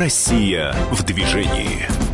Россия в движении.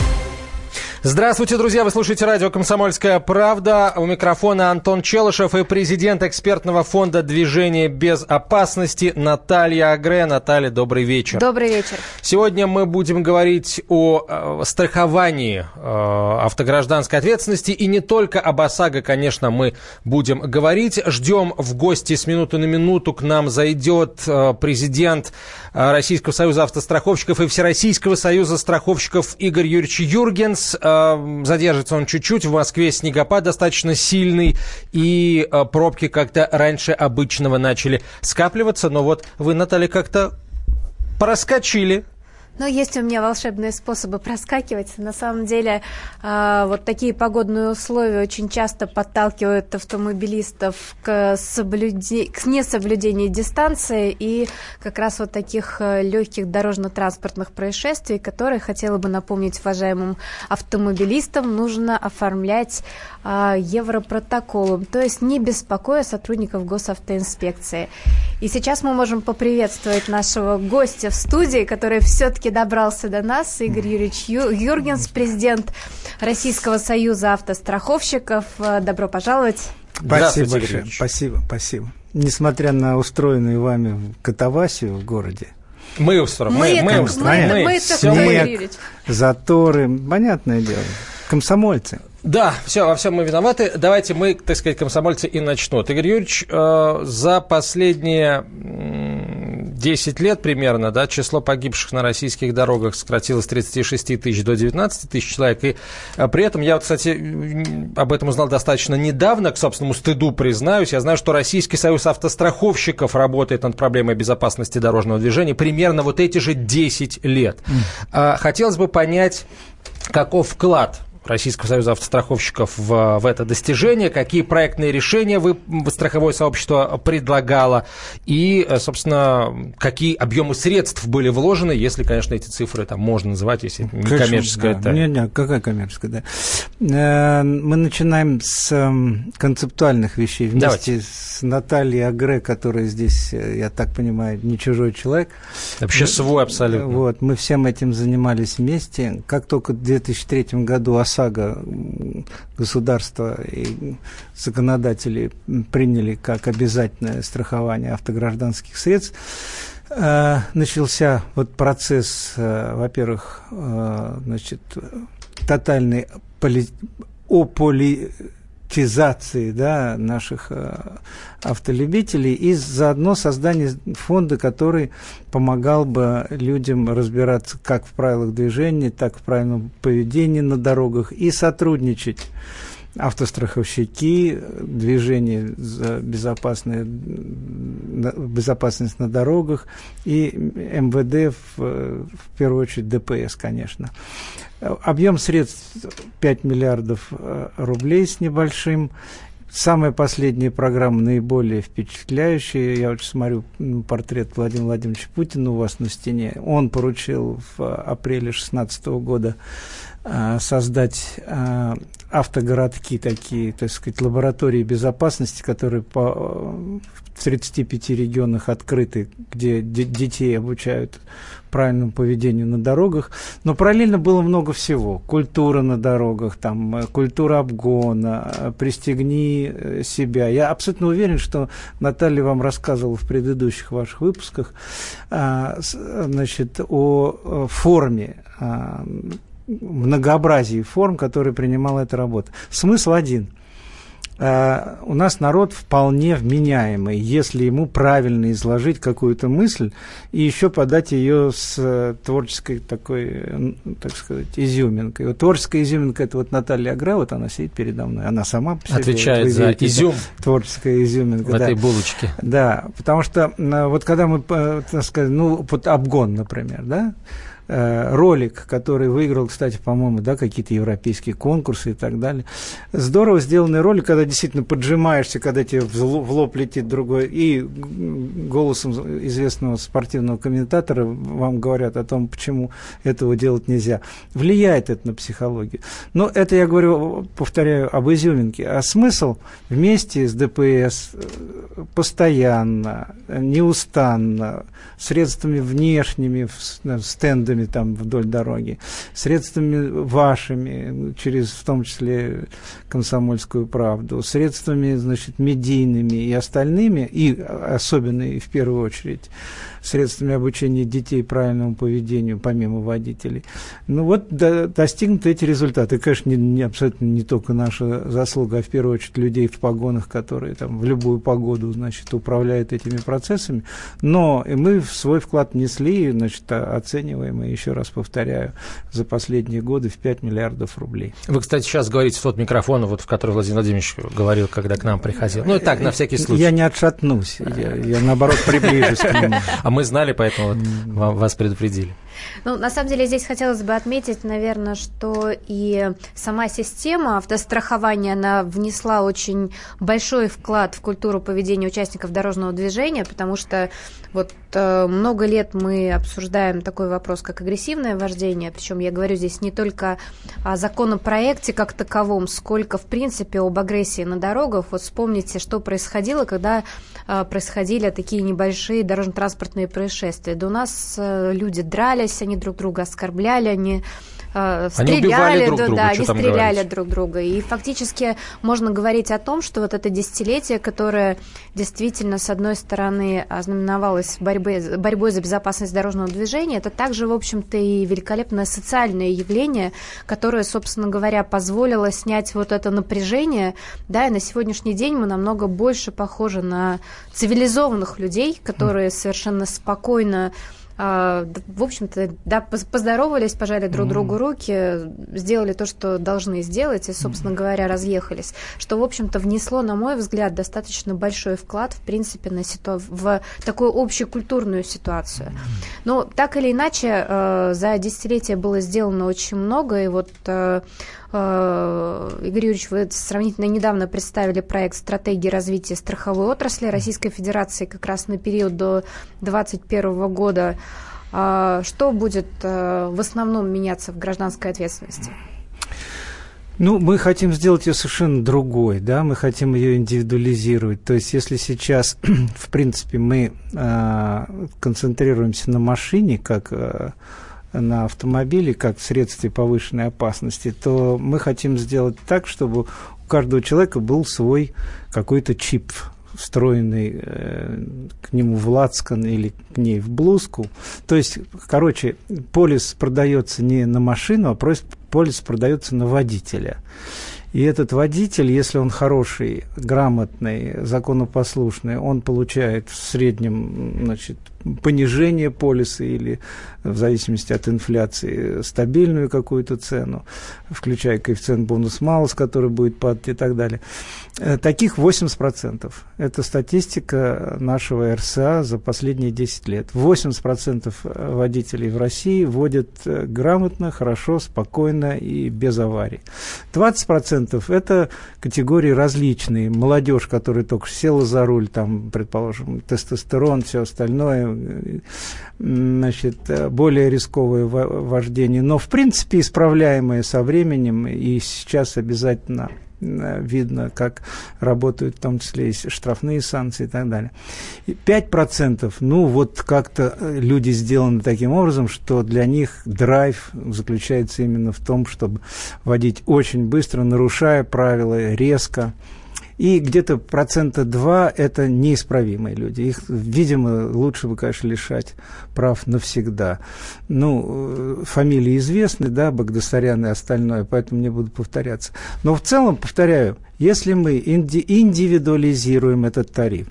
Здравствуйте, друзья! Вы слушаете радио «Комсомольская правда». У микрофона Антон Челышев и президент экспертного фонда «Движение без опасности» Наталья Агре. Наталья, добрый вечер. Добрый вечер. Сегодня мы будем говорить о э, страховании э, автогражданской ответственности. И не только об ОСАГО, конечно, мы будем говорить. Ждем в гости с минуты на минуту. К нам зайдет э, президент Российского союза автостраховщиков и Всероссийского союза страховщиков Игорь Юрьевич Юргенс. Задержится он чуть-чуть. В Москве снегопад достаточно сильный, и э, пробки как-то раньше обычного начали скапливаться. Но вот вы, Наталья, как-то проскочили но есть у меня волшебные способы проскакивать. На самом деле, э, вот такие погодные условия очень часто подталкивают автомобилистов к, соблюде... к несоблюдению дистанции и как раз вот таких э, легких дорожно-транспортных происшествий, которые, хотела бы напомнить уважаемым автомобилистам, нужно оформлять э, европротоколом, то есть не беспокоя сотрудников госавтоинспекции. И сейчас мы можем поприветствовать нашего гостя в студии, который все-таки добрался до нас. Игорь Юрьевич Юргенс, президент Российского союза автостраховщиков. Добро пожаловать. Спасибо большое. Спасибо, спасибо. Несмотря на устроенную вами катавасию в городе, мы устроим. Мы, мы, мы, мы, мы, мы, снег, заторы, понятное дело. Комсомольцы. Да, все, во всем мы виноваты. Давайте мы, так сказать, комсомольцы и начнем. Игорь Юрьевич, э, за последние 10 лет примерно, да, число погибших на российских дорогах сократилось с 36 тысяч до 19 тысяч человек. И а, при этом я, кстати, об этом узнал достаточно недавно, к собственному стыду признаюсь. Я знаю, что Российский союз автостраховщиков работает над проблемой безопасности дорожного движения примерно вот эти же 10 лет. Mm. Хотелось бы понять, каков вклад Российского союза автостраховщиков в, в это достижение, какие проектные решения вы, страховое сообщество предлагало и, э, собственно, какие объемы средств были вложены, если, конечно, эти цифры там можно называть, если не коммерческая. Да. Нет, нет, какая коммерческая, да. Э, мы начинаем с эм, концептуальных вещей вместе Давайте. с Натальей Агре, которая здесь, э, я так понимаю, не чужой человек. Вообще свой абсолютно. Вот, мы всем этим занимались вместе. Как только в 2003 году ОСАГО государства и законодатели приняли как обязательное страхование автогражданских средств, э, начался вот процесс, э, во-первых, э, значит, тотальной поли ополитизации да, наших автолюбителей и заодно создание фонда, который помогал бы людям разбираться как в правилах движения, так и в правильном поведении на дорогах и сотрудничать автостраховщики, движение за безопасное, безопасность на дорогах и МВД, в, в первую очередь ДПС, конечно. Объем средств 5 миллиардов э, рублей с небольшим. Самая последняя программа наиболее впечатляющая. Я вот смотрю портрет Владимира Владимировича Путина у вас на стене. Он поручил в апреле 2016 года создать а, автогородки такие, так сказать, лаборатории безопасности, которые по, в 35 регионах открыты, где детей обучают правильному поведению на дорогах. Но параллельно было много всего. Культура на дорогах, там, э, культура обгона, э, пристегни э, себя. Я абсолютно уверен, что Наталья вам рассказывала в предыдущих ваших выпусках значит, о форме многообразии форм, которые принимала эта работа. Смысл один – э, у нас народ вполне вменяемый, если ему правильно изложить какую-то мысль и еще подать ее с э, творческой такой, так сказать, изюминкой. Вот творческая изюминка это вот Наталья Агра, вот она сидит передо мной, она сама отвечает за изюм. Творческая изюминка. В да. этой булочке. Да, потому что э, вот когда мы, так сказать, ну вот обгон, например, да, Э, ролик, который выиграл, кстати, по-моему, да, какие-то европейские конкурсы и так далее. Здорово сделанный ролик, когда действительно поджимаешься, когда тебе в лоб летит другой, и голосом известного спортивного комментатора вам говорят о том, почему этого делать нельзя. Влияет это на психологию. Но это я говорю, повторяю, об изюминке. А смысл вместе с ДПС э, постоянно, неустанно, средствами внешними, стендами, средствами там вдоль дороги, средствами вашими, через в том числе комсомольскую правду, средствами, значит, медийными и остальными, и особенно и в первую очередь средствами обучения детей правильному поведению, помимо водителей. Ну вот до, достигнуты эти результаты. Конечно, не, не, абсолютно не только наша заслуга, а в первую очередь людей в погонах, которые там в любую погоду, значит, управляют этими процессами. Но и мы в свой вклад внесли, значит, оцениваем, и еще раз повторяю, за последние годы в 5 миллиардов рублей. Вы, кстати, сейчас говорите в тот микрофон, вот, в который Владимир Владимирович говорил, когда к нам приходил. Ну, так, на всякий случай. Я не отшатнусь, я, я наоборот приближусь к нему. А мы знали, поэтому вот вас предупредили. Ну, на самом деле, здесь хотелось бы отметить, наверное, что и сама система автострахования, она внесла очень большой вклад в культуру поведения участников дорожного движения, потому что вот э, много лет мы обсуждаем такой вопрос, как агрессивное вождение, причем я говорю здесь не только о законопроекте как таковом, сколько, в принципе, об агрессии на дорогах. Вот вспомните, что происходило, когда э, происходили такие небольшие дорожно-транспортные происшествия. Да у нас э, люди дрались, они друг друга оскорбляли, они э, стреляли, друг да, друга, да, они стреляли говорить? друг друга. И фактически можно говорить о том, что вот это десятилетие, которое действительно, с одной стороны, ознаменовалось борьбой, борьбой за безопасность дорожного движения, это также, в общем-то, и великолепное социальное явление, которое, собственно говоря, позволило снять вот это напряжение, да, и на сегодняшний день мы намного больше похожи на цивилизованных людей, которые совершенно спокойно в общем-то, да, поздоровались, пожали друг другу руки, сделали то, что должны сделать, и, собственно говоря, разъехались. Что, в общем-то, внесло, на мой взгляд, достаточно большой вклад, в принципе, на ситу... в такую общекультурную ситуацию. Но так или иначе, э, за десятилетия было сделано очень много, и вот э, Игорь Юрьевич, вы сравнительно недавно представили проект стратегии развития страховой отрасли Российской Федерации как раз на период до 2021 года. А, что будет э, в основном меняться в гражданской ответственности? Ну, мы хотим сделать ее совершенно другой, да, мы хотим ее индивидуализировать. То есть, если сейчас, в принципе, мы э, концентрируемся на машине, как э, на автомобиле, как в средстве повышенной опасности, то мы хотим сделать так, чтобы у каждого человека был свой какой-то чип встроенный э, к нему в лацкан или к ней в блузку. То есть, короче, полис продается не на машину, а полис продается на водителя. И этот водитель, если он хороший, грамотный, законопослушный, он получает в среднем значит, понижение полиса или, в зависимости от инфляции, стабильную какую-то цену, включая коэффициент бонус-малус, который будет падать и так далее. Э, таких 80%. Это статистика нашего РСА за последние 10 лет. 80% водителей в России водят э, грамотно, хорошо, спокойно и без аварий. 20% это категории различные. Молодежь, которая только села за руль, там, предположим, тестостерон, все остальное, значит, более рисковое вождение, но в принципе исправляемое со временем, и сейчас обязательно э, видно, как работают в том числе и штрафные санкции и так далее. Пять процентов, ну вот как-то э, люди сделаны таким образом, что для них драйв заключается именно в том, чтобы водить очень быстро, нарушая правила, резко, и где-то процента два – это неисправимые люди. Их, видимо, лучше бы, конечно, лишать прав навсегда. Ну, э, фамилии известны, да, Багдасарян и остальное, поэтому не буду повторяться. Но в целом, повторяю, если мы инди индивидуализируем этот тариф,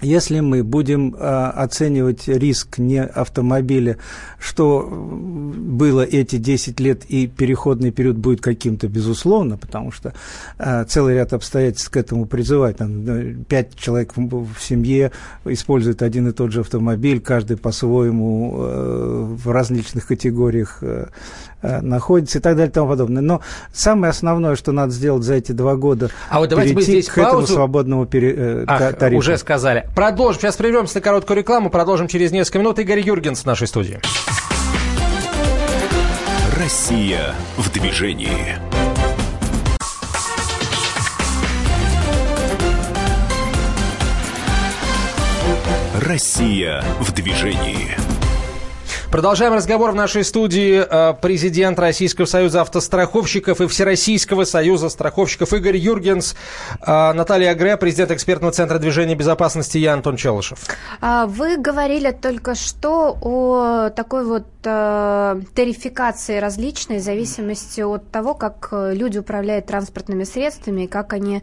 если мы будем а, оценивать риск не автомобиля, что было эти 10 лет и переходный период будет каким-то, безусловно, потому что а, целый ряд обстоятельств к этому призывает. Там, 5 человек в, семье используют один и тот же автомобиль, каждый по-своему э, в различных категориях Э, находится и так далее и тому подобное. Но самое основное, что надо сделать за эти два года, а вот давайте мы здесь к паузу... этому свободному пере... Э, Ах, тарифу. Уже сказали. Продолжим. Сейчас прервемся на короткую рекламу. Продолжим через несколько минут. Игорь Юргенс в нашей студии. Россия в движении. Россия в движении. Продолжаем разговор в нашей студии. Э, президент Российского союза автостраховщиков и Всероссийского союза страховщиков Игорь Юргенс, э, Наталья Агре, президент экспертного центра движения безопасности, я Антон Челышев. А, вы говорили только что о такой вот э, тарификации различной в зависимости от того, как люди управляют транспортными средствами и как они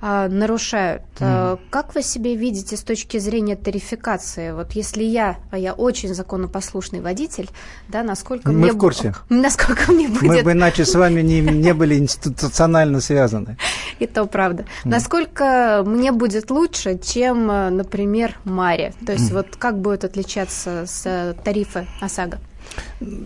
нарушают. Mm. Как вы себе видите с точки зрения тарификации? Вот если я, а я очень законопослушный водитель, да, насколько Мы мне... в курсе. Насколько мне будет... Мы бы иначе с вами не, не были институционально связаны. И то правда. Mm. Насколько мне будет лучше, чем, например, Маре? То есть mm. вот как будет отличаться с тарифа ОСАГО?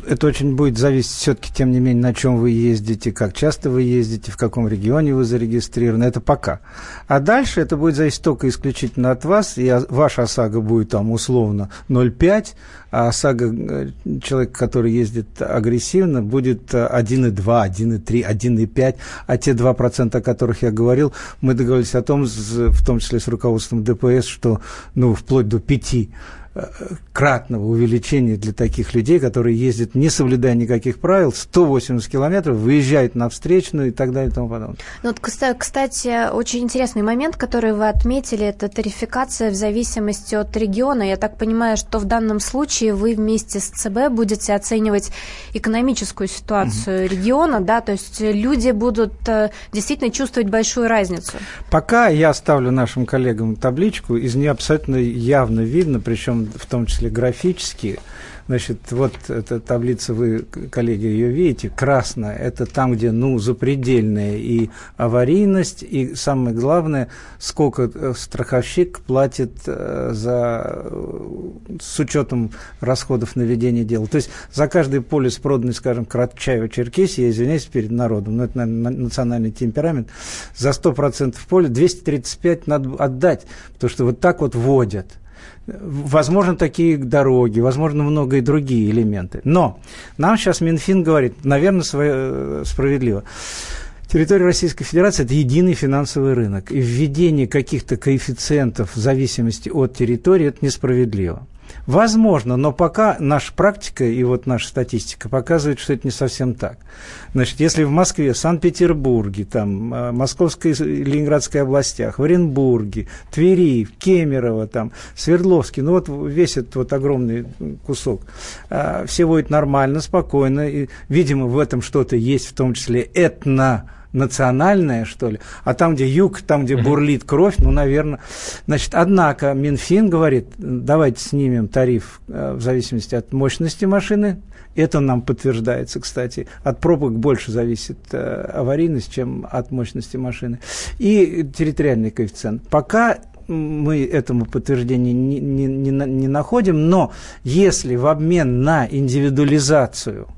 Это очень будет зависеть все-таки, тем не менее, на чем вы ездите, как часто вы ездите, в каком регионе вы зарегистрированы. Это пока. А дальше это будет зависеть только исключительно от вас. И ваша ОСАГО будет там условно 0,5, а ОСАГО э, человека, который ездит агрессивно, будет 1,2, 1,3, 1,5. А те 2%, о которых я говорил, мы договорились о том, в том числе с руководством ДПС, что ну, вплоть до 5 кратного увеличения для таких людей, которые ездят, не соблюдая никаких правил, 180 километров, выезжают на встречную и так далее и тому подобное. Ну, вот, кстати, очень интересный момент, который вы отметили, это тарификация в зависимости от региона. Я так понимаю, что в данном случае вы вместе с ЦБ будете оценивать экономическую ситуацию угу. региона, да, то есть люди будут э, действительно чувствовать большую разницу. Пока я ставлю нашим коллегам табличку, из нее абсолютно явно видно, причем в том числе графически. Значит, вот эта таблица, вы, коллеги, ее видите, красная, это там, где, ну, запредельная и аварийность, и самое главное, сколько э, страховщик платит э, за, с учетом расходов на ведение дела. То есть за каждый полис, проданный, скажем, Карачаево-Черкесии, я извиняюсь перед народом, но это, наверное, национальный темперамент, за 100% поля 235 надо отдать, потому что вот так вот вводят – Возможно, такие дороги, возможно, много и другие элементы. Но нам сейчас Минфин говорит, наверное, э, справедливо. Территория Российской Федерации – это единый финансовый рынок. И введение каких-то коэффициентов в зависимости от территории – это несправедливо. Возможно, но пока наша практика и вот наша статистика показывает, что это не совсем так. Значит, если в Москве, Санкт-Петербурге, там, э, Московской и Ленинградской областях, в Оренбурге, Твери, Кемерово, там, Свердловске, ну вот весь этот вот огромный кусок, э, все будет нормально, спокойно, и, видимо, в этом что-то есть, в том числе этно национальное, что ли, а там, где юг, там, где бурлит кровь, ну, наверное. Значит, однако Минфин говорит, давайте снимем тариф э, в зависимости от мощности машины, это нам подтверждается, кстати. От пробок больше зависит э, аварийность, чем от мощности машины. И территориальный коэффициент. Пока мы этому подтверждения не, не, не, не находим, но если в обмен на индивидуализацию –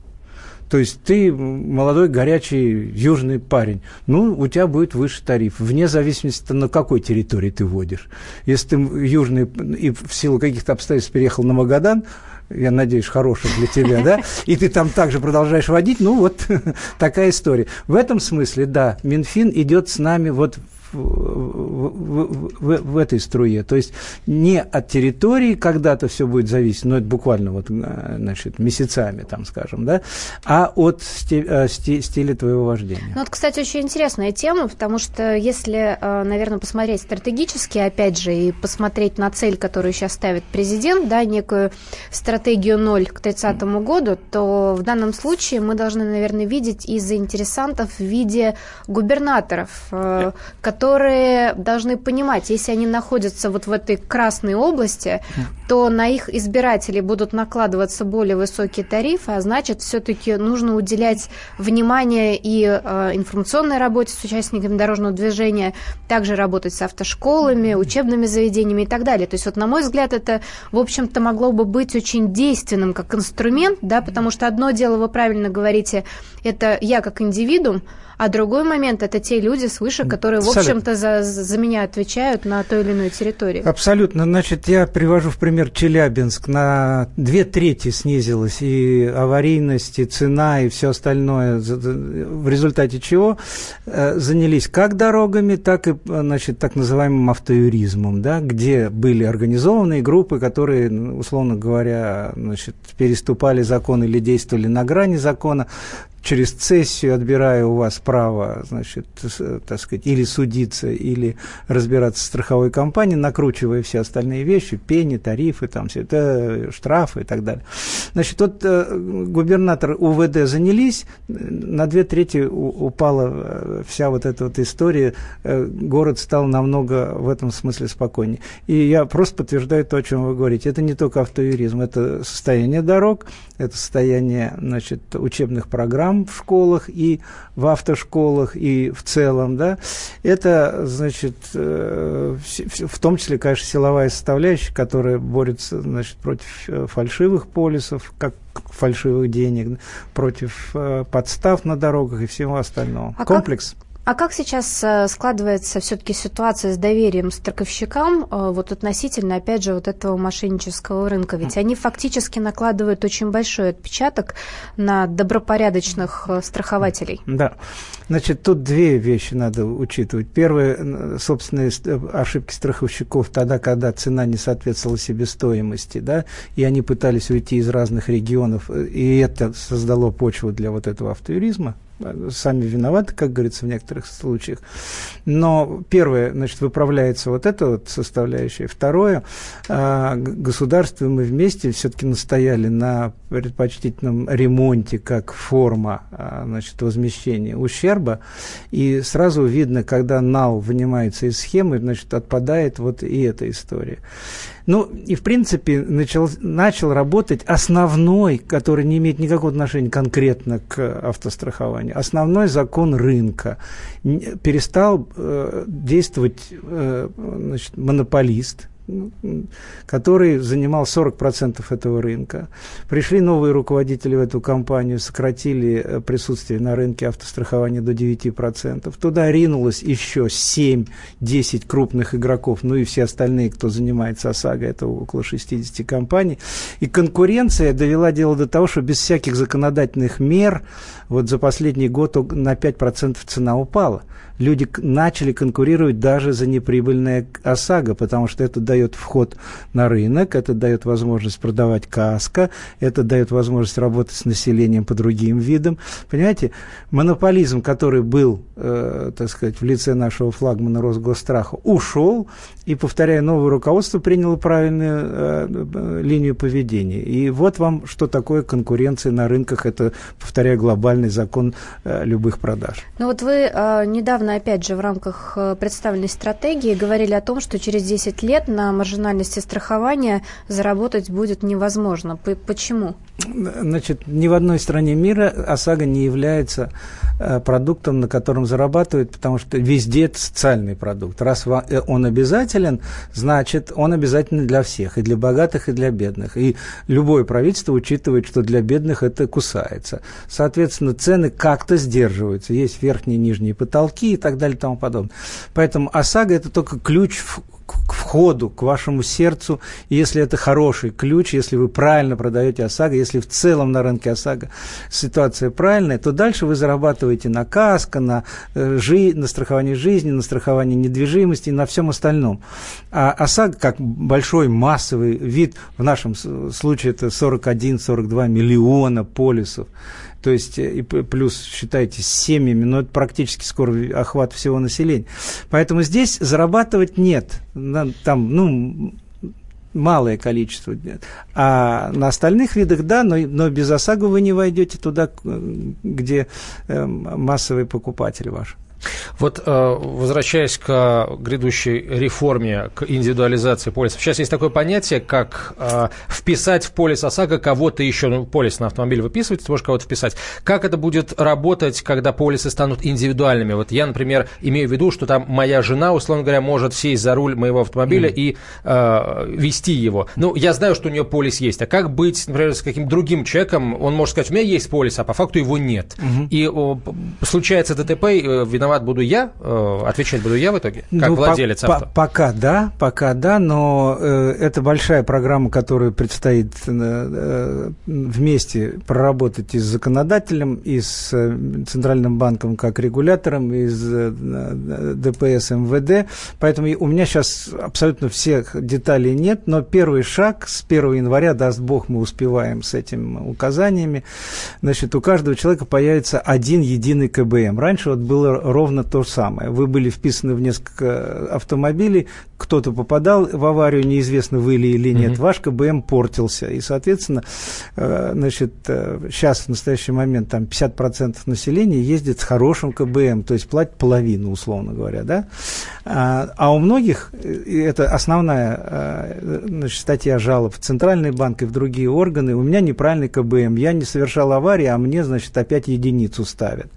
то есть ты молодой, горячий, южный парень. Ну, у тебя будет выше тариф, вне зависимости, на какой территории ты водишь. Если ты южный и в силу каких-то обстоятельств переехал на Магадан, я надеюсь, хороших для тебя, да, и ты там также продолжаешь водить, ну, вот такая история. В этом смысле, да, Минфин идет с нами вот в, в, в, в этой струе. То есть не от территории когда-то все будет зависеть, но это буквально вот, э, значит, месяцами, там, скажем, да, а от стиль, э, стиля твоего вождения. Ну, вот, кстати, очень интересная тема, потому что если, э, наверное, посмотреть стратегически, опять же, и посмотреть на цель, которую сейчас ставит президент, да, некую стратегию ноль к 30 году, то в данном случае мы должны, наверное, видеть и заинтересантов в виде губернаторов, которые которые должны понимать, если они находятся вот в этой красной области, то на их избирателей будут накладываться более высокие тарифы, а значит, все-таки нужно уделять внимание и э, информационной работе с участниками дорожного движения, также работать с автошколами, учебными заведениями и так далее. То есть, вот, на мой взгляд, это, в общем-то, могло бы быть очень действенным как инструмент, да, потому что одно дело, вы правильно говорите, это я как индивидуум, А другой момент – это те люди свыше, которые, в общем-то, за, за меня отвечают на той или иной территории. Абсолютно. Значит, я привожу в пример Челябинск. На две трети снизилась и аварийность, и цена, и все остальное, в результате чего э, занялись как дорогами, так и, значит, так называемым автоюризмом, да, где были организованные группы, которые, условно говоря, значит, переступали закон или действовали на грани закона, через цессию, отбирая у вас право, значит, так сказать, или судиться, или разбираться с страховой компанией, накручивая все остальные вещи, пени, тарифы, там все это, штрафы и так далее. Значит, вот э, губернатор УВД занялись, на две трети упала э, вся вот эта вот история, э, город стал намного в этом смысле спокойнее. И я просто подтверждаю то, о чем вы говорите. Это не только автоюризм, это состояние дорог, это состояние, значит, учебных программ, в школах и в автошколах, и в целом, да, это, значит, э, в том числе, конечно, силовая составляющая, которая борется, значит, против э, фальшивых полисов, как фальшивых денег, против э, подстав на дорогах и всего остального. А Комплекс. Как... А как сейчас э, складывается все-таки ситуация с доверием страховщикам э, вот относительно, опять же, вот этого мошеннического рынка? Ведь они фактически накладывают очень большой отпечаток на добропорядочных э, страхователей. Да. Значит, тут две вещи надо учитывать. Первое, собственные ошибки страховщиков тогда, когда цена не соответствовала себестоимости, да, и они пытались уйти из разных регионов, и это создало почву для вот этого автоюризма, сами виноваты, как говорится, в некоторых случаях. Но первое, значит, выправляется вот эта вот составляющая. Второе, а, государство мы вместе все-таки настояли на предпочтительном ремонте как форма, а, значит, возмещения ущерба. И сразу видно, когда нал вынимается из схемы, значит, отпадает вот и эта история. Ну, и, в принципе, начал, начал работать основной, который не имеет никакого отношения конкретно к автострахованию, основной закон рынка. Перестал э, действовать э, значит, монополист, который занимал 40% этого рынка. Пришли новые руководители в эту компанию, сократили э, присутствие на рынке автострахования до 9%. Туда ринулось еще 7-10 крупных игроков, ну и все остальные, кто занимается ОСАГО, это около 60 компаний. И конкуренция довела дело до того, что без всяких законодательных мер вот за последний год на 5% цена упала люди начали конкурировать даже за неприбыльное ОСАГО, потому что это дает вход на рынок, это дает возможность продавать каско, это дает возможность работать с населением по другим видам. Понимаете, монополизм, который был, э, так сказать, в лице нашего флагмана Росгосстраха, ушел, и, повторяю, новое руководство приняло правильную э, линию поведения. И вот вам, что такое конкуренция на рынках, это, повторяю, глобальный закон э, любых продаж. Ну вот вы э, недавно недавно, опять же, в рамках э, представленной стратегии говорили о том, что через 10 лет на маржинальности страхования заработать будет невозможно. Почему? Значит, ни в одной стране мира ОСАГО не является э, продуктом, на котором зарабатывают, потому что везде это социальный продукт. Раз э, он обязателен, значит, он обязательный для всех, и для богатых, и для бедных. И любое правительство учитывает, что для бедных это кусается. Соответственно, цены как-то сдерживаются. Есть верхние и нижние потолки, и так далее и тому подобное. Поэтому ОСАГО – это только ключ к входу, к вашему сердцу. И если это хороший ключ, если вы правильно продаете ОСАГО, если в целом на рынке ОСАГО ситуация правильная, то дальше вы зарабатываете на каско, на, э, жи, на страховании жизни, на страховании недвижимости и на всем остальном. А ОСАГО, как большой массовый вид, в нашем случае это 41-42 миллиона полисов, то есть э, и плюс, считайте, с семьями, но это практически скоро охват всего населения. Поэтому здесь зарабатывать нет. Там, ну, малое количество. А на остальных видах, да, но, но без ОСАГО вы не войдете туда, где э, массовый покупатель ваш. Вот э, возвращаясь к грядущей реформе, к индивидуализации полисов, сейчас есть такое понятие, как э, вписать в полис ОСАГО кого-то еще, ну, полис на автомобиль выписывать, ты можешь кого-то вписать. Как это будет работать, когда полисы станут индивидуальными? Вот я, например, имею в виду, что там моя жена, условно говоря, может сесть за руль моего автомобиля mm. и э, вести его. Ну, я знаю, что у нее полис есть. А как быть, например, с каким-то другим человеком? Он может сказать, у меня есть полис, а по факту его нет. Mm-hmm. И о, случается ДТП, э, виноват буду я, э, отвечать буду я в итоге, как ну, владелец по- авто? пока да, пока да, но э, это большая программа, которую предстоит э, э, вместе проработать и с законодателем, и с э, Центральным банком как регулятором, и с э, ДПС МВД. Поэтому у меня сейчас абсолютно всех деталей нет, но первый шаг с 1 января, даст Бог, мы успеваем с этими указаниями, значит, у каждого человека появится один единый КБМ. Раньше вот было ровно то же самое. Вы были вписаны в несколько автомобилей, кто-то попадал в аварию, неизвестно, вы ли или нет, mm-hmm. ваш КБМ портился. И, соответственно, э, значит, сейчас в настоящий момент там 50% населения ездит с хорошим КБМ, то есть платит половину, условно говоря, да? А, а у многих, это основная э, значит, статья жалоб в Центральный банк и в другие органы, у меня неправильный КБМ, я не совершал аварии, а мне, значит, опять единицу ставят.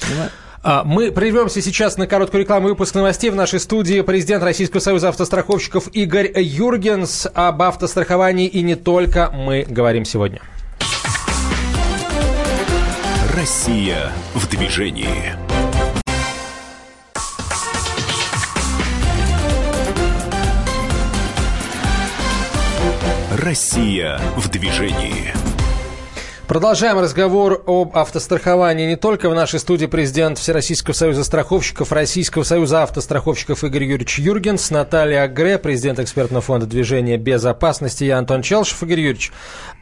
Понимаете? А, мы прервемся сейчас на короткую рекламу выпуск новостей. В нашей студии президент Российского союза автостраховщиков Игорь Юргенс. Об автостраховании и не только мы говорим сегодня. Россия в движении. Россия в движении. Продолжаем разговор об автостраховании. Не только в нашей студии президент Всероссийского союза страховщиков, Российского союза автостраховщиков Игорь Юрьевич Юргенс, Наталья Агре, президент экспертного фонда движения безопасности, я Антон Челшев. Игорь Юрьевич,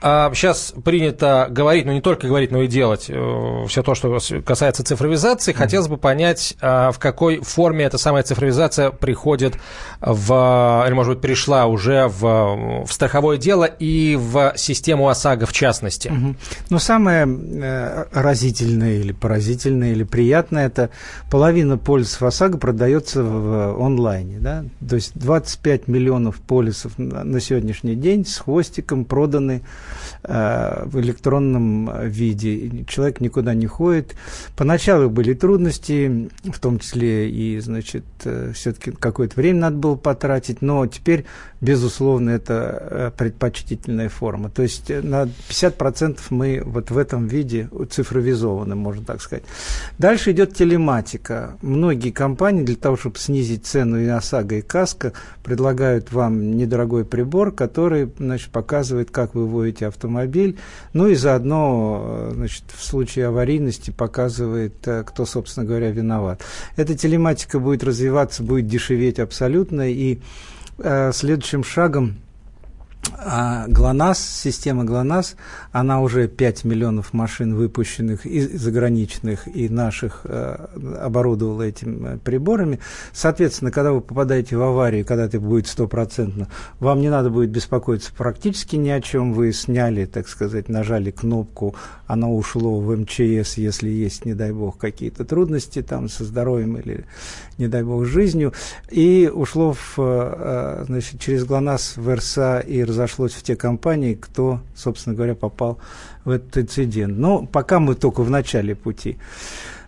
сейчас а, принято говорить, ну не только говорить, но и делать э, все то, что касается цифровизации. Хотелось бы понять, а, в какой форме эта самая цифровизация приходит в, или, может быть, пришла уже в, в страховое дело и в систему ОСАГО в частности. Но самое э, разительное или поразительное или приятное, это половина полисов ОСАГО продается в онлайне. Да? То есть 25 миллионов полисов на сегодняшний день с хвостиком проданы в электронном виде. Человек никуда не ходит. Поначалу были трудности, в том числе и, значит, э, все-таки какое-то время надо было потратить, но теперь, безусловно, это э, предпочтительная форма. То есть на 50% мы вот в этом виде цифровизованы, можно так сказать. Дальше идет телематика. Многие компании для того, чтобы снизить цену и ОСАГО, и КАСКО, предлагают вам недорогой прибор, который значит, показывает, как вы водите автомобиль, ну и заодно э, значит, в случае аварийности показывает, э, кто, собственно говоря, виноват. Эта телематика будет развиваться, будет дешеветь абсолютно, и э, следующим шагом а ГЛОНАСС, система ГЛОНАСС, она уже 5 миллионов машин выпущенных и заграничных, и наших э, оборудовала этими приборами. Соответственно, когда вы попадаете в аварию, когда это будет стопроцентно, вам не надо будет беспокоиться практически ни о чем. Вы сняли, так сказать, нажали кнопку, оно ушло в МЧС, если есть, не дай бог, какие-то трудности там со здоровьем или, не дай бог, жизнью, и ушло в, э, значит, через ГЛОНАСС в РСА и разошлось в те компании, кто, собственно говоря, попал в этот инцидент. Но пока мы только в начале пути.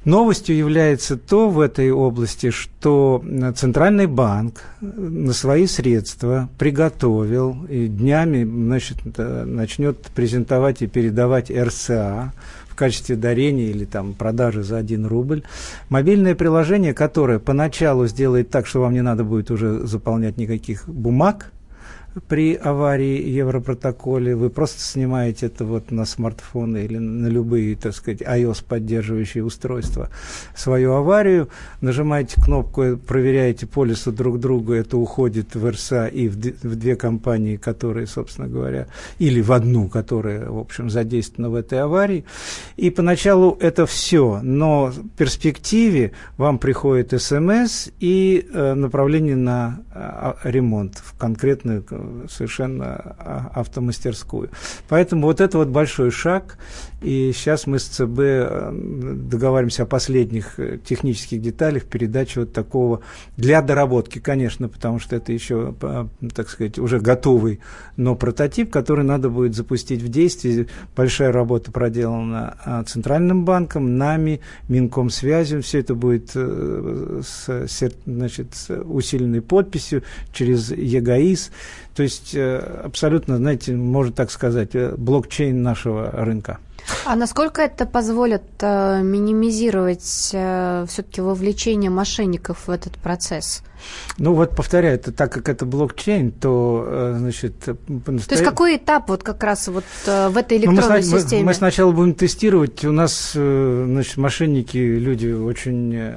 Новостью является то в этой области, что Центральный банк на свои средства приготовил и днями значит, начнет презентовать и передавать РСА в качестве дарения или там продажи за 1 рубль. Мобильное приложение, которое поначалу сделает так, что вам не надо будет уже заполнять никаких бумаг, при аварии Европротоколе, вы просто снимаете это вот на смартфоны или на любые, так сказать, iOS поддерживающие устройства свою аварию, нажимаете кнопку, проверяете полису друг друга, это уходит в РСА и в, в две компании, которые, собственно говоря, или в одну, которая, в общем, задействована в этой аварии. И поначалу это все, но в перспективе вам приходит смс и э, направление на э, ремонт в конкретную совершенно а, автомастерскую. Поэтому вот это вот большой шаг, и сейчас мы с ЦБ э, договариваемся о последних э, технических деталях передачи вот такого для доработки, конечно, потому что это еще, так сказать, уже готовый, но прототип, который надо будет запустить в действие. Большая работа проделана а, Центральным банком, нами, Минкомсвязью. Все это будет э, с, значит, с усиленной подписью через ЕГАИС. То есть абсолютно, знаете, можно так сказать, блокчейн нашего рынка. А насколько это позволит э, минимизировать э, все-таки вовлечение мошенников в этот процесс? Ну вот, повторяю, это, так как это блокчейн, то, э, значит... Настоя... То есть какой этап вот как раз вот э, в этой электронной ну, мы, системе? Мы, мы сначала будем тестировать. У нас, э, значит, мошенники, люди очень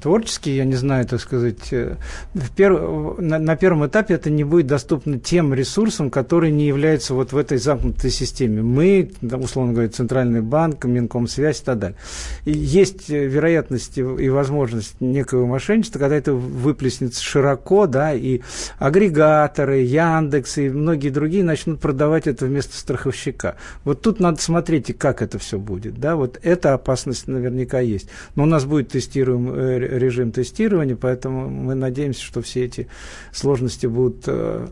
творческие, я не знаю, так сказать. В пер... на, на первом этапе это не будет доступно тем ресурсам, которые не являются вот в этой замкнутой системе. Мы, условно говоря, Центральный банк, Минкомсвязь и так далее. И есть вероятность и возможность некого мошенничества, когда это выплеснет выплеснется широко, да, и агрегаторы, Яндекс и многие другие начнут продавать это вместо страховщика. Вот тут надо смотреть, как это все будет, да, вот эта опасность наверняка есть. Но у нас будет тестируем, э, режим тестирования, поэтому мы надеемся, что все эти сложности будут... Э,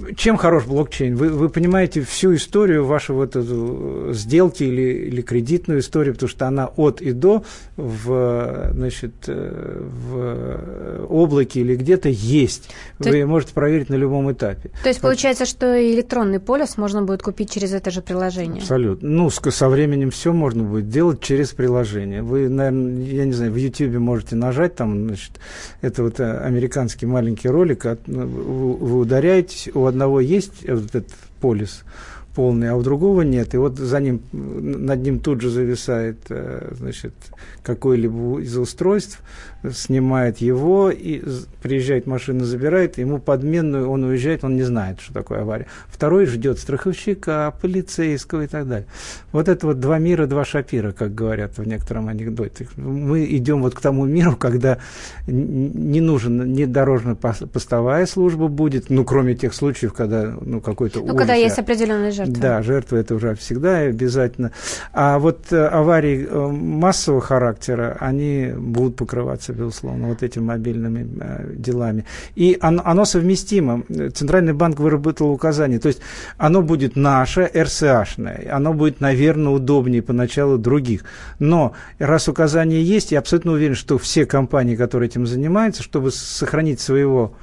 э, чем хорош блокчейн? Вы, вы понимаете всю историю вашей вот эту сделки или, или кредитную историю, потому что она от и до в, значит, в облаке или где-то есть. То Вы есть... можете проверить на любом этапе. То есть получается, что и электронный полис можно будет купить через это же приложение? Абсолютно. Ну, со временем все можно будет делать через приложение. Вы, наверное, я не знаю, в YouTube можете нажать, там, значит, это вот э, американский маленький ролик, вы ударяетесь, у одного есть вот этот полис, полный, а у другого нет. И вот за ним, над ним тут же зависает э, значит, какое-либо из устройств, снимает его, и приезжает машина, забирает, ему подменную, он уезжает, он не знает, что такое авария. Второй ждет страховщика, полицейского и так далее. Вот это вот два мира, два шапира, как говорят в некотором анекдоте. Мы идем вот к тому миру, когда не нужен ни дорожно-постовая служба будет, ну, кроме тех случаев, когда ну, какой-то Ну, когда есть определенные жертвы. Да, жертвы это уже всегда обязательно. А вот э, аварии э, массового характера, они будут покрываться безусловно, вот этими мобильными э, делами. И оно, оно совместимо. Центральный банк выработал указание. То есть оно будет наше, РСАшное. Оно будет, наверное, удобнее поначалу других. Но раз указание есть, я абсолютно уверен, что все компании, которые этим занимаются, чтобы сохранить своего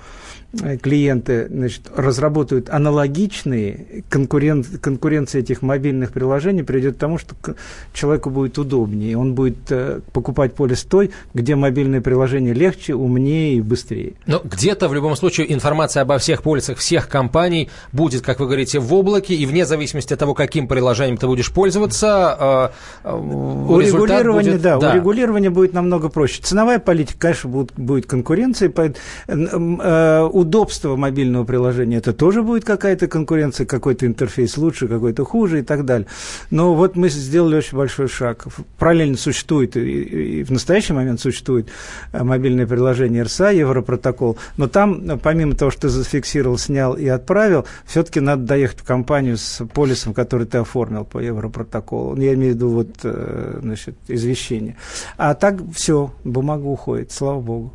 клиенты значит, разработают аналогичные, конкурен... конкуренция этих мобильных приложений приведет к тому, что человеку будет удобнее. Он будет э, покупать полис той, где мобильное приложение легче, умнее и быстрее. Но где-то в любом случае информация обо всех полисах всех компаний будет, как вы говорите, в облаке, и вне зависимости от того, каким приложением ты будешь пользоваться, э, урегулирование, будет... да, да, урегулирование будет намного проще. Ценовая политика, конечно, будет, будет конкуренция, удобство мобильного приложения, это тоже будет какая-то конкуренция, какой-то интерфейс лучше, какой-то хуже и так далее. Но вот мы сделали очень большой шаг. Параллельно существует, и, в настоящий момент существует э, мобильное приложение РСА, Европротокол, но там, э, помимо того, что ты зафиксировал, снял и отправил, все-таки надо доехать в компанию с полисом, который ты оформил по Европротоколу. Я имею в виду вот, э, значит, извещение. А так все, бумага уходит, слава богу.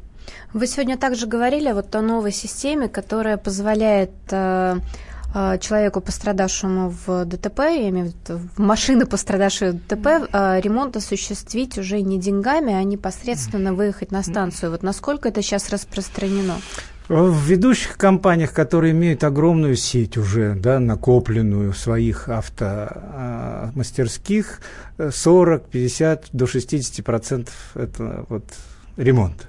Вы сегодня также говорили вот о новой системе, которая позволяет э, э, человеку, пострадавшему в ДТП, я имею в виду в машины, пострадавшие в ДТП, э, ремонт осуществить уже не деньгами, а непосредственно выехать на станцию. Вот насколько это сейчас распространено? В ведущих компаниях, которые имеют огромную сеть уже, да, накопленную в своих автомастерских, 40, 50 до 60 процентов это вот ремонт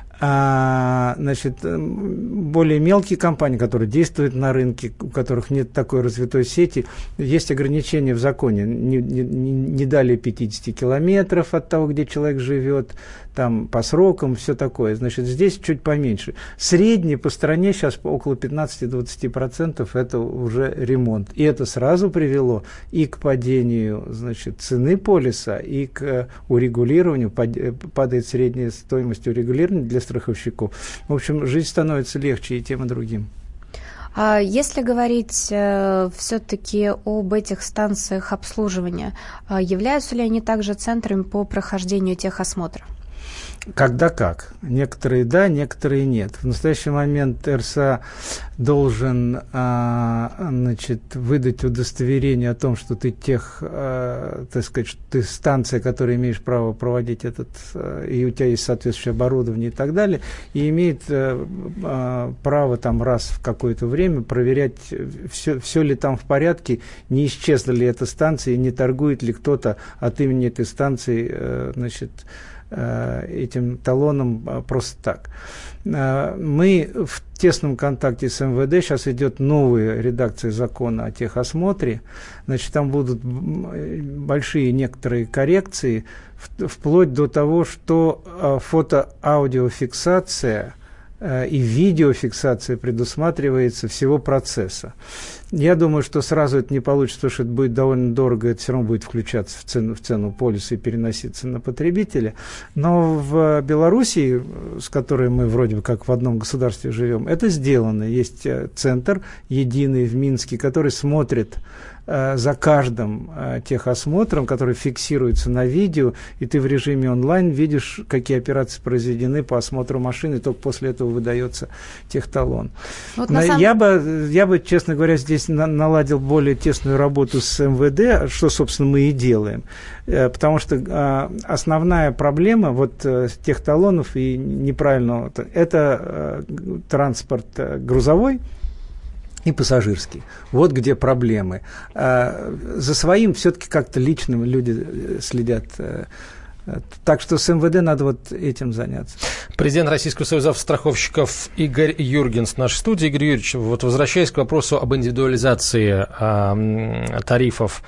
а, значит, более мелкие компании, которые действуют на рынке, у которых нет такой развитой сети, есть ограничения в законе. Не, не, не далее 50 километров от того, где человек живет, там по срокам, все такое. Значит, здесь чуть поменьше. Средний по стране сейчас около 15-20% это уже ремонт. И это сразу привело и к падению значит, цены полиса, и к урегулированию, падает средняя стоимость урегулирования для страховщиков. В общем, жизнь становится легче и тем, и другим. А если говорить э, все-таки об этих станциях обслуживания, э, являются ли они также центрами по прохождению техосмотра? Когда как. Некоторые да, некоторые нет. В настоящий момент РСА должен а, значит, выдать удостоверение о том, что ты тех, а, так сказать, что ты станция, которая имеешь право проводить этот, а, и у тебя есть соответствующее оборудование и так далее, и имеет а, право там раз в какое-то время проверять, все, все ли там в порядке, не исчезла ли эта станция, не торгует ли кто-то от имени этой станции, а, значит, этим талоном э, просто так. Э, мы в тесном контакте с МВД, сейчас идет новая редакция закона о техосмотре, значит, там будут большие некоторые коррекции, вплоть до того, что фото-аудиофиксация и видеофиксация предусматривается всего процесса. Я думаю, что сразу это не получится, потому что это будет довольно дорого, это все равно будет включаться в цену, в цену полиса и переноситься на потребителя. Но в Белоруссии, с которой мы вроде бы как в одном государстве живем, это сделано. Есть э, центр единый в Минске, который смотрит Э, за каждым э, техосмотром, который фиксируется на видео, и ты в режиме онлайн видишь, какие операции произведены по осмотру машины, и только после этого выдается техталон. Вот самом... я, бы, я бы, честно говоря, здесь на, наладил более тесную работу с МВД, что, собственно, мы и делаем. Э, потому что основная проблема вот тех талонов и неправильного, это транспорт грузовой, и пассажирский. Вот где проблемы. А, за своим все-таки как-то личным люди э, следят. Э, так что с МВД надо вот этим заняться. Президент Российского союза страховщиков Игорь Юргенс в нашей студии. Игорь Юрьевич, вот возвращаясь к вопросу об индивидуализации э, тарифов,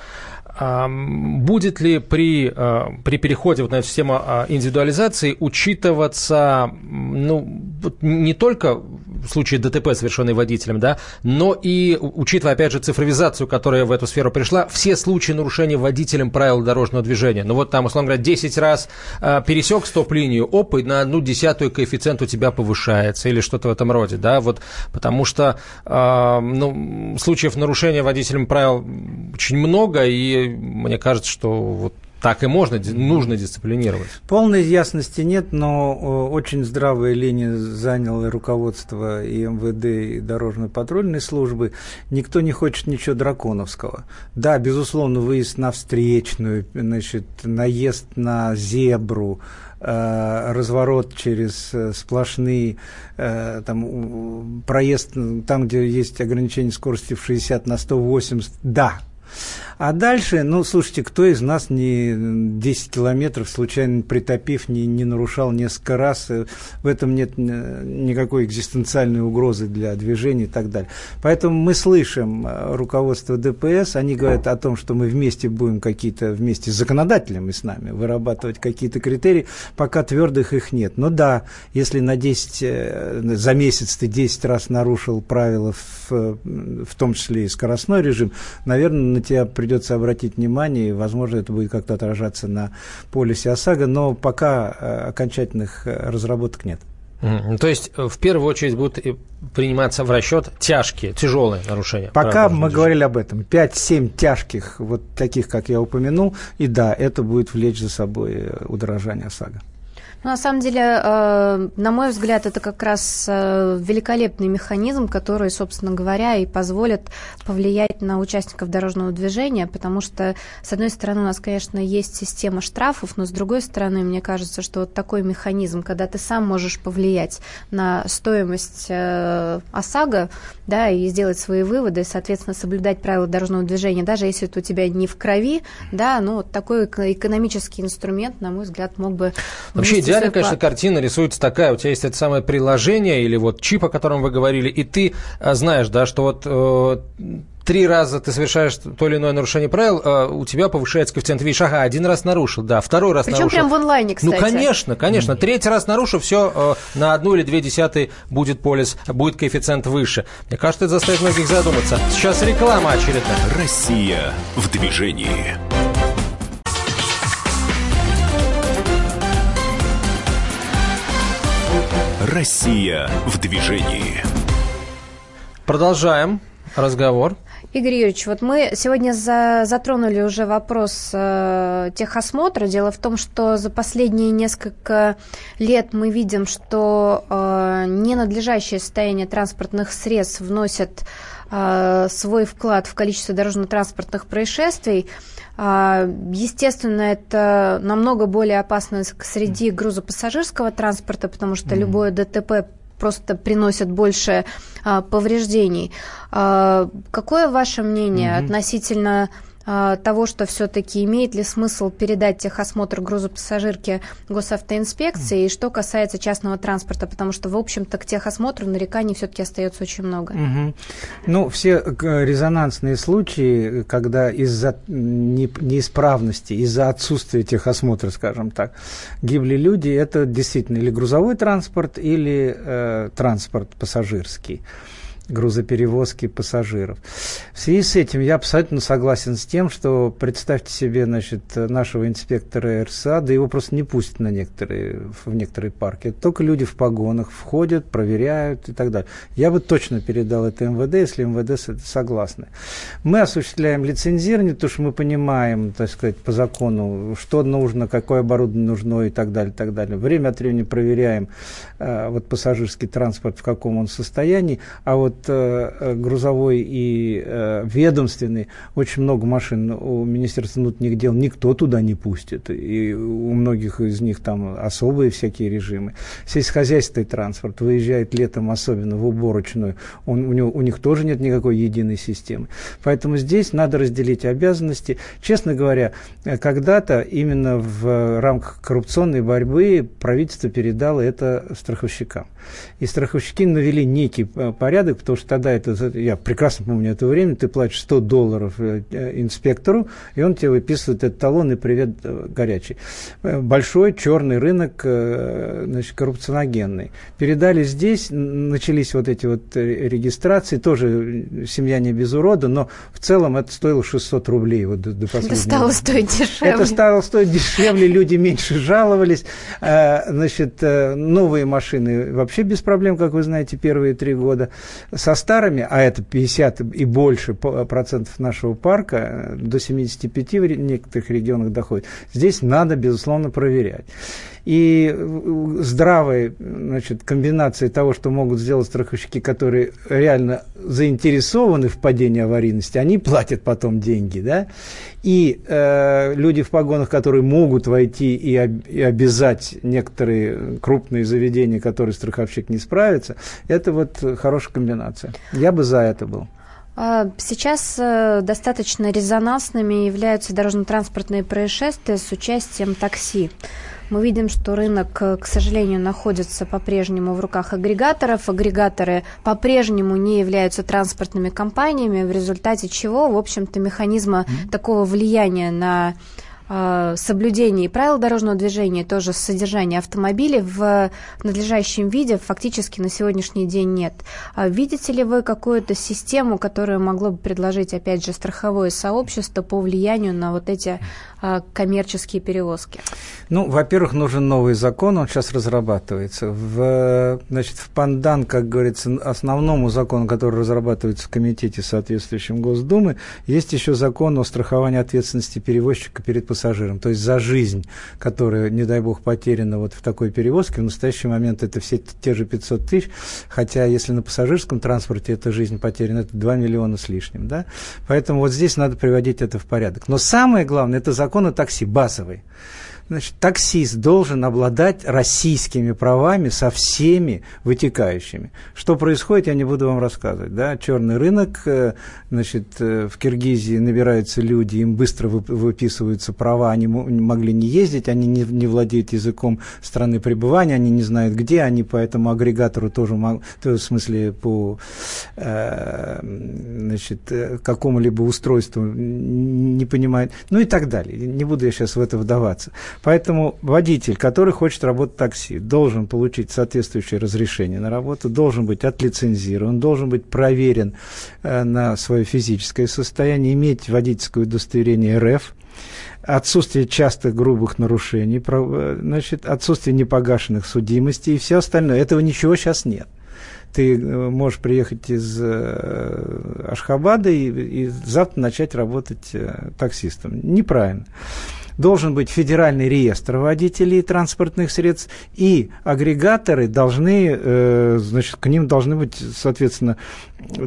Будет ли при, а, при переходе вот на эту систему а, индивидуализации учитываться ну, не только в случае ДТП, совершенный водителем, да, но и учитывая, опять же, цифровизацию, которая в эту сферу пришла, все случаи нарушения водителем правил дорожного движения. Ну вот там, условно говоря, 10 раз э, пересек стоп-линию, оп, и на одну десятую коэффициент у тебя повышается или что-то в этом роде, да, вот, потому что э, ну, случаев нарушения водителем правил очень много, и мне кажется, что вот так и можно, нужно дисциплинировать. Полной ясности нет, но очень здравая линия заняло руководство и МВД, и дорожно-патрульной службы. Никто не хочет ничего драконовского. Да, безусловно, выезд на встречную, значит, наезд на зебру, э, разворот через э, сплошные, э, там, проезд там, где есть ограничение скорости в 60 на 180, да, а дальше, ну, слушайте, кто из нас не 10 километров случайно притопив, не, не нарушал несколько раз? Э, в этом нет э, никакой экзистенциальной угрозы для движения и так далее. Поэтому мы слышим э, руководство ДПС, они говорят о том, что мы вместе будем какие-то, вместе с законодателями с нами, вырабатывать какие-то критерии, пока твердых их нет. Но да, если на 10, за месяц ты 10 раз нарушил правила, в, в том числе и скоростной режим, наверное, на тебя придется обратить внимание, и, возможно, это будет как-то отражаться на полюсе ОСАГО, но пока э, окончательных э, разработок нет. То есть, э, в первую очередь, будут приниматься в расчет тяжкие, тяжелые нарушения. Пока мы говорили об этом. 5-7 тяжких, вот таких, как я упомянул, и да, это будет влечь за собой удорожание ОСАГО. Ну, на самом деле, э, на мой взгляд, это как раз э, великолепный механизм, который, собственно говоря, и позволит повлиять на участников дорожного движения, потому что, с одной стороны, у нас, конечно, есть система штрафов, но с другой стороны, мне кажется, что вот такой механизм, когда ты сам можешь повлиять на стоимость э, ОСАГО, да, и сделать свои выводы, соответственно, соблюдать правила дорожного движения, даже если это у тебя не в крови, да, ну, вот такой экономический инструмент, на мой взгляд, мог бы... Вообще идеально, конечно, картина рисуется такая, у тебя есть это самое приложение или вот чип, о котором вы говорили, и ты а, знаешь, да, что вот э, три раза ты совершаешь то или иное нарушение правил, э, у тебя повышается коэффициент. Видишь, ага, один раз нарушил, да, второй раз Причем нарушил. Причем прям в онлайне, кстати. Ну, конечно, конечно. Mm-hmm. Третий раз нарушил, все, э, на одну или две десятые будет полис, будет коэффициент выше. Мне кажется, это заставит многих задуматься. Сейчас реклама очередная. Россия в движении. Россия в движении. Продолжаем разговор. Игорь Юрьевич, вот мы сегодня за, затронули уже вопрос э, техосмотра. Дело в том, что за последние несколько лет мы видим, что э, ненадлежащее состояние транспортных средств вносит э, свой вклад в количество дорожно-транспортных происшествий. Э, естественно, это намного более опасно среди грузопассажирского транспорта, потому что mm-hmm. любое ДТП просто приносят больше а, повреждений. А, какое ваше мнение mm-hmm. относительно а, того, что все-таки имеет ли смысл передать техосмотр грузопассажирке госавтоинспекции, и что касается частного транспорта, потому что, в общем-то, к техосмотру нареканий все-таки остается очень много. Угу. Ну, все э, резонансные случаи, когда из-за неисправности, из-за отсутствия техосмотра, скажем так, гибли люди, это действительно или грузовой транспорт, или э, транспорт пассажирский грузоперевозки пассажиров. В связи с этим я абсолютно согласен с тем, что представьте себе значит, нашего инспектора РСА, да его просто не пустят на некоторые, в некоторые парки. Только люди в погонах входят, проверяют и так далее. Я бы точно передал это МВД, если МВД согласны. Мы осуществляем лицензирование, потому что мы понимаем, так сказать, по закону, что нужно, какое оборудование нужно и так далее, и так далее. Время от времени проверяем э, вот пассажирский транспорт, в каком он состоянии, а вот грузовой и э, ведомственный, очень много машин у Министерства внутренних дел никто туда не пустит. И у многих из них там особые всякие режимы. Сельскохозяйственный транспорт выезжает летом особенно в уборочную, он, у, него, у них тоже нет никакой единой системы. Поэтому здесь надо разделить обязанности. Честно говоря, когда-то именно в рамках коррупционной борьбы правительство передало это страховщикам. И страховщики навели некий э, порядок, потому что тогда это, я прекрасно помню это время, ты платишь 100 долларов э, инспектору, и он тебе выписывает этот талон и привет э, горячий. Большой черный рынок значит, коррупционогенный. Передали здесь, начались вот эти вот регистрации, тоже семья не без урода, но в целом это стоило 600 рублей вот до, до Это стало стоить дешевле. Это стало стоить дешевле, люди меньше жаловались. Значит, новые машины вообще без проблем, как вы знаете, первые три года. Со старыми, а это 50 и больше процентов нашего парка, э, до 75 в некоторых регионах доходит, здесь надо, безусловно, проверять. И э, здравая значит, комбинация того, что могут сделать страховщики, которые реально заинтересованы в падении аварийности, они платят потом деньги, да, и э, люди в погонах, которые могут войти и, об, и обязать некоторые крупные заведения, которые страховщик не справится, это вот хорошая комбинация. Я бы за это был. А, сейчас э, достаточно резонансными являются дорожно-транспортные происшествия с участием такси. Мы видим, что рынок, э, к сожалению, находится по-прежнему в руках агрегаторов. Агрегаторы по-прежнему не являются транспортными компаниями, в результате чего, в общем-то, механизма mm-hmm. такого влияния на соблюдении правил дорожного движения, тоже содержание автомобилей в надлежащем виде фактически на сегодняшний день нет. А видите ли вы какую-то систему, которая могло бы предложить, опять же, страховое сообщество по влиянию на вот эти а, коммерческие перевозки? Ну, во-первых, нужен новый закон, он сейчас разрабатывается. В, значит, в пандан, как говорится, основному закону, который разрабатывается в комитете соответствующем Госдумы, есть еще закон о страховании ответственности перевозчика перед пассажиром, то есть за жизнь, которая, не дай бог, потеряна вот в такой перевозке, в настоящий момент это все те же 500 тысяч, хотя если на пассажирском транспорте эта жизнь потеряна, это 2 миллиона с лишним, да? Поэтому вот здесь надо приводить это в порядок. Но самое главное, это закон о такси базовый. Значит, таксист должен обладать российскими правами со всеми вытекающими. Что происходит, я не буду вам рассказывать. Да? Черный рынок, э, значит, э, в Киргизии набираются люди, им быстро выписываются права, они могли не ездить, они не, не владеют языком страны пребывания, они не знают где, они по этому агрегатору тоже, в смысле, по э, значит, какому-либо устройству не понимают, ну и так далее. Не буду я сейчас в это вдаваться. Поэтому водитель, который хочет работать в такси, должен получить соответствующее разрешение на работу, должен быть отлицензирован, должен быть проверен э, на свое физическое состояние, иметь водительское удостоверение РФ, отсутствие частых грубых нарушений, э, значит, отсутствие непогашенных судимостей и все остальное. Этого ничего сейчас нет. Ты э, можешь приехать из Ашхабада и, и завтра начать работать таксистом. Неправильно должен быть федеральный реестр водителей транспортных средств, и агрегаторы должны, э, значит, к ним должны быть, соответственно,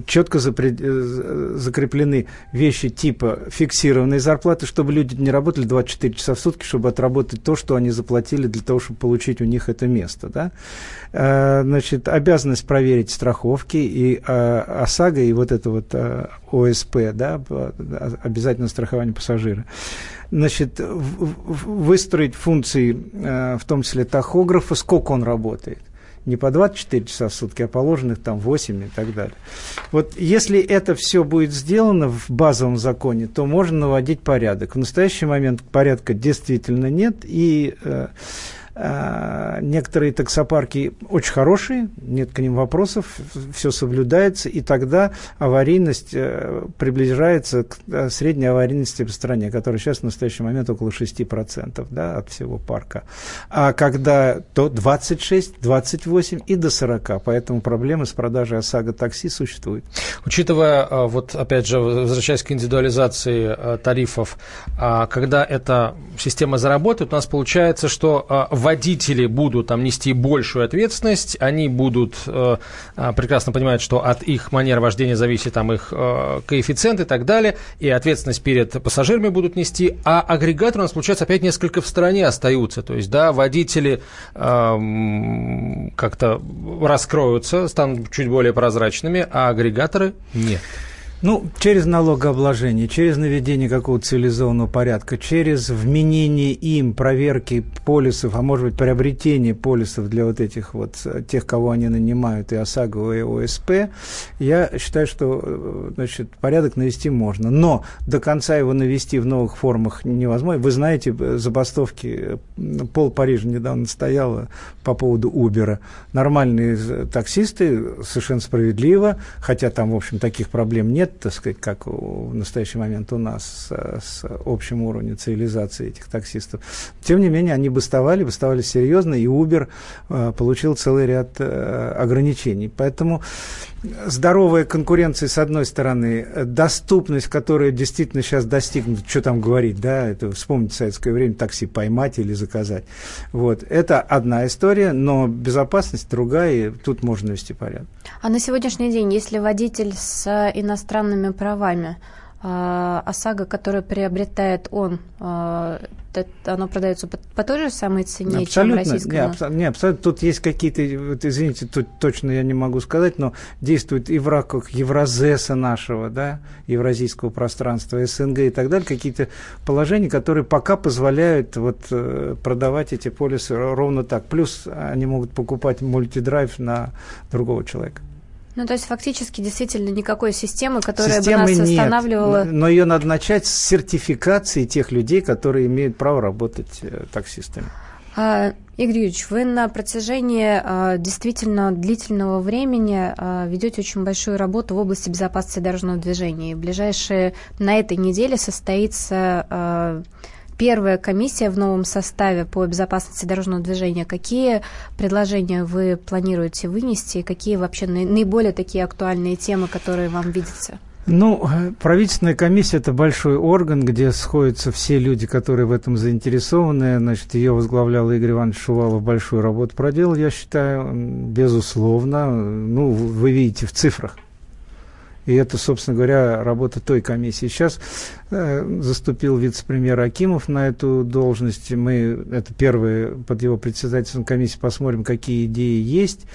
четко э, закреплены вещи типа фиксированной зарплаты, чтобы люди не работали 24 часа в сутки, чтобы отработать то, что они заплатили для того, чтобы получить у них это место. Да? Э, значит, обязанность проверить страховки и ОСАГО, и вот это вот ОСП, да, обязательно страхование пассажира значит, выстроить функции, э, в том числе тахографа, сколько он работает. Не по 24 часа в сутки, а положенных там 8 и так далее. Вот если это все будет сделано в базовом законе, то можно наводить порядок. В настоящий момент порядка действительно нет, и э, некоторые таксопарки очень хорошие, нет к ним вопросов, все соблюдается, и тогда аварийность э, приближается к э, средней аварийности по стране, которая сейчас в настоящий момент около 6% да, от всего парка. А когда то 26, 28 и до 40, поэтому проблемы с продажей ОСАГО такси существуют. Учитывая, э, вот опять же, возвращаясь к индивидуализации тарифов, а когда эта система заработает, у нас получается, что в водители будут там нести большую ответственность, они будут э, а, прекрасно понимать, что от их манеры вождения зависит там их э, коэффициент и так далее, и ответственность перед пассажирами будут нести, а агрегаторы у нас, получается, опять несколько в стороне остаются, то есть, да, водители э, как-то раскроются, станут чуть более прозрачными, а агрегаторы нет. Ну, через налогообложение, через наведение какого-то цивилизованного порядка, через вменение им проверки полисов, а может быть приобретение полисов для вот этих вот, э, тех, кого они нанимают, и ОСАГО, и ОСП, я считаю, что э, значит, порядок навести можно. Но до конца его навести в новых формах невозможно. Вы знаете, э, забастовки, пол Парижа недавно стояла по поводу Убера. Нормальные таксисты, совершенно справедливо, хотя там, в общем, таких проблем нет, нет, так сказать, как в настоящий момент у нас с, с общим уровнем цивилизации этих таксистов. Тем не менее, они бастовали, бастовали серьезно, и Uber э, получил целый ряд э, ограничений. Поэтому здоровая конкуренция, с одной стороны, доступность, которая действительно сейчас достигнута, что там говорить, да, это вспомнить советское время, такси поймать или заказать. Вот, это одна история, но безопасность другая, и тут можно вести порядок. А на сегодняшний день, если водитель с иностранными правами, а, ОСАГО, которое приобретает он, а, оно продается по, по той же самой цене, абсолютно, чем российское? Не, абсо- не, абсолютно. Тут есть какие-то, вот, извините, тут точно я не могу сказать, но действуют и в рамках Евразеса нашего, да, евразийского пространства, СНГ и так далее, какие-то положения, которые пока позволяют вот, э, продавать эти полисы ровно так. Плюс они могут покупать мультидрайв на другого человека. Ну, то есть фактически действительно никакой системы, которая Системы бы нас останавливала. Нет, но ее надо начать с сертификации тех людей, которые имеют право работать э, таксистами. А, Игорь Юрьевич, вы на протяжении а, действительно длительного времени а, ведете очень большую работу в области безопасности дорожного движения. И в ближайшие на этой неделе состоится а, первая комиссия в новом составе по безопасности дорожного движения. Какие предложения вы планируете вынести? Какие вообще наиболее такие актуальные темы, которые вам видятся? Ну, правительственная комиссия – это большой орган, где сходятся все люди, которые в этом заинтересованы. Значит, ее возглавлял Игорь Иванович Шувалов, большую работу проделал, я считаю, безусловно. Ну, вы видите в цифрах. И это, собственно говоря, работа той комиссии. Сейчас э, заступил вице-премьер Акимов на эту должность. Мы, это первое, под его председательством комиссии посмотрим, какие идеи есть.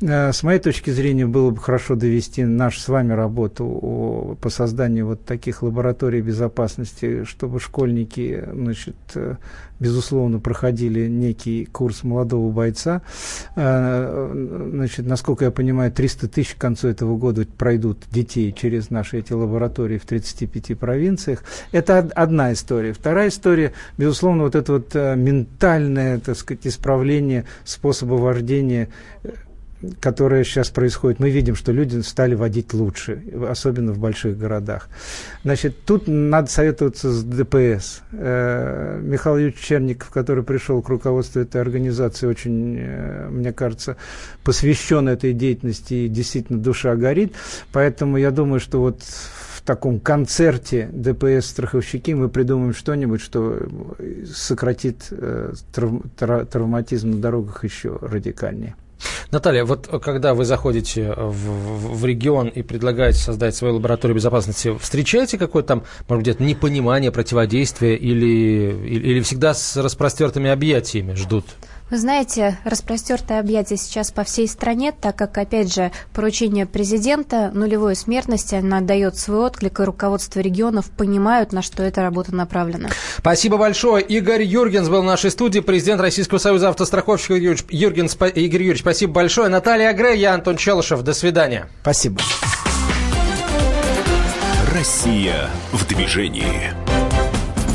Э, с моей точки зрения, было бы хорошо довести нашу с вами работу по созданию вот таких лабораторий безопасности, чтобы школьники, значит, э, безусловно, проходили некий курс молодого бойца. Э, значит, насколько я понимаю, 300 тысяч к концу этого года пройдут детей через наши эти лаборатории в 35 провинциях. Это одна история. Вторая история, безусловно, вот это вот ментальное, так сказать, исправление способа вождения которое сейчас происходит, мы видим, что люди стали водить лучше, особенно в больших городах. Значит, тут надо советоваться с ДПС. Э, Михаил Юрьевич Черников, который пришел к руководству этой организации, очень, э, мне кажется, посвящен этой деятельности, и действительно душа горит. Поэтому я думаю, что вот в таком концерте ДПС-страховщики мы придумаем что-нибудь, что сократит э, травматизм на дорогах еще радикальнее. Наталья, вот когда вы заходите в, в регион и предлагаете создать свою лабораторию безопасности, встречаете какое-то там, может быть, непонимание, противодействие или, или всегда с распростертыми объятиями ждут? Вы знаете, распростертое объятие сейчас по всей стране, так как, опять же, поручение президента нулевой смертности, она дает свой отклик, и руководство регионов понимают, на что эта работа направлена. Спасибо большое. Игорь Юргенс был в нашей студии, президент Российского союза автостраховщиков. Игорь Юргенс, Игорь Юрьевич, спасибо большое. Наталья Грей, я Антон Челышев. До свидания. Спасибо. Россия в движении.